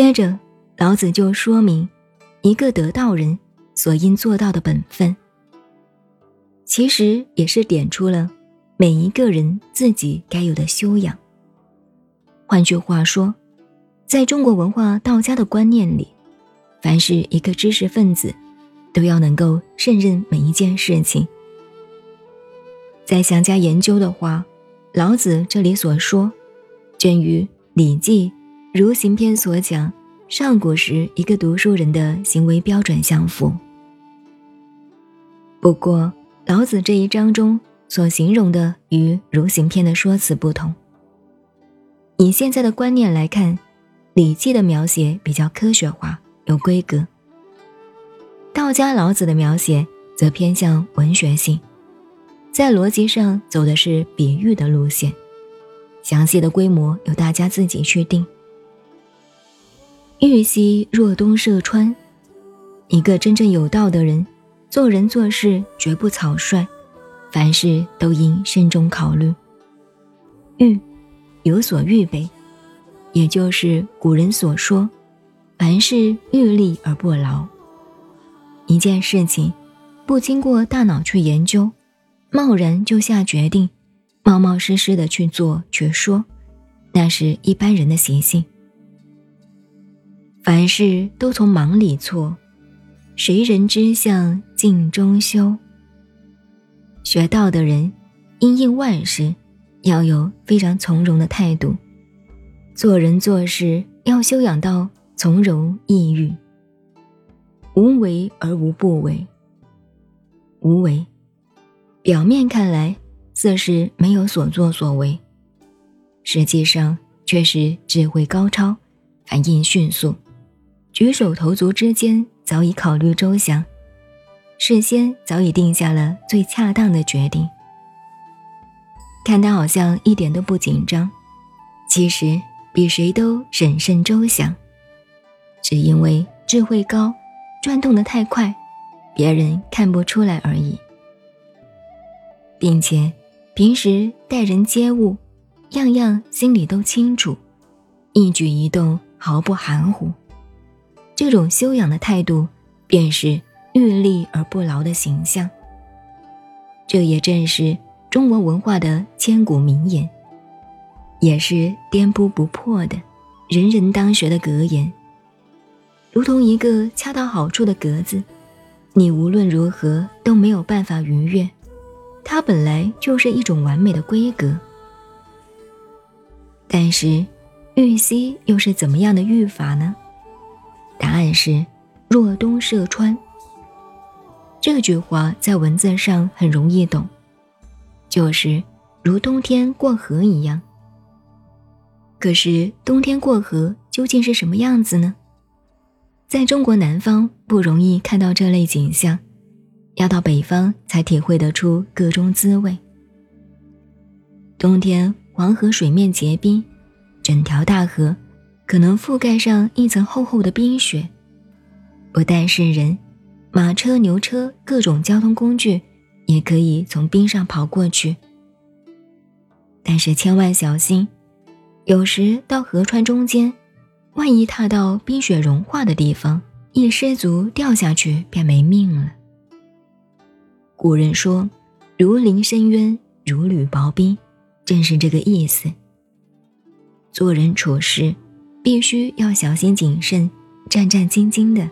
接着，老子就说明一个得道人所应做到的本分，其实也是点出了每一个人自己该有的修养。换句话说，在中国文化道家的观念里，凡是一个知识分子，都要能够胜任每一件事情。再详加研究的话，老子这里所说，正与《礼记·如行篇》所讲上古时一个读书人的行为标准相符。不过，老子这一章中所形容的与《如行篇》的说辞不同。以现在的观念来看，《礼记》的描写比较科学化、有规格；道家老子的描写则偏向文学性。在逻辑上走的是比喻的路线，详细的规模由大家自己去定。玉溪若东涉川，一个真正有道的人，做人做事绝不草率，凡事都应慎重考虑。欲有所预备，也就是古人所说，凡事预立而不劳。一件事情，不经过大脑去研究。贸然就下决定，冒冒失失的去做去说，那是一般人的习性。凡事都从忙里错，谁人之相尽中修。学道的人，因应万事，要有非常从容的态度，做人做事要修养到从容易遇，无为而无不为，无为。表面看来似是没有所作所为，实际上却是智慧高超，反应迅速，举手投足之间早已考虑周详，事先早已定下了最恰当的决定。看他好像一点都不紧张，其实比谁都审慎周详，只因为智慧高，转动的太快，别人看不出来而已。并且，平时待人接物，样样心里都清楚，一举一动毫不含糊。这种修养的态度，便是欲立而不劳的形象。这也正是中国文化的千古名言，也是颠扑不破的、人人当学的格言。如同一个恰到好处的格子，你无论如何都没有办法逾越。它本来就是一种完美的规格，但是玉溪又是怎么样的玉法呢？答案是“若东涉川”。这句话在文字上很容易懂，就是如冬天过河一样。可是冬天过河究竟是什么样子呢？在中国南方不容易看到这类景象。要到北方才体会得出各种滋味。冬天黄河水面结冰，整条大河可能覆盖上一层厚厚的冰雪，不但是人、马车、牛车各种交通工具也可以从冰上跑过去。但是千万小心，有时到河川中间，万一踏到冰雪融化的地方，一失足掉下去便没命了。古人说：“如临深渊，如履薄冰”，正是这个意思。做人处事，必须要小心谨慎、战战兢兢的。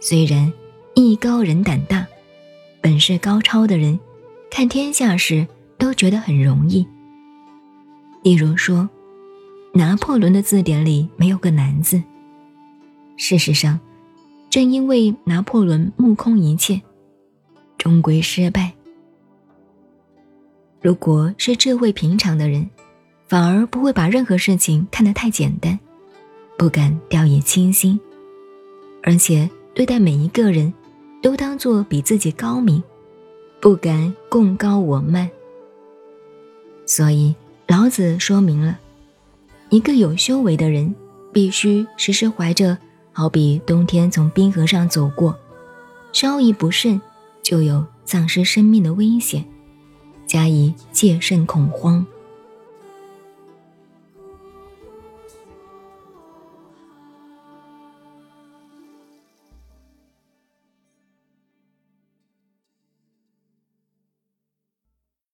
虽然艺高人胆大，本事高超的人，看天下事都觉得很容易。例如说，拿破仑的字典里没有个难字。事实上，正因为拿破仑目空一切。终归失败。如果是智慧平常的人，反而不会把任何事情看得太简单，不敢掉以轻心，而且对待每一个人，都当做比自己高明，不敢共高我慢。所以老子说明了，一个有修为的人，必须时时怀着好比冬天从冰河上走过，稍一不慎。就有丧失生命的危险，加以戒慎恐慌。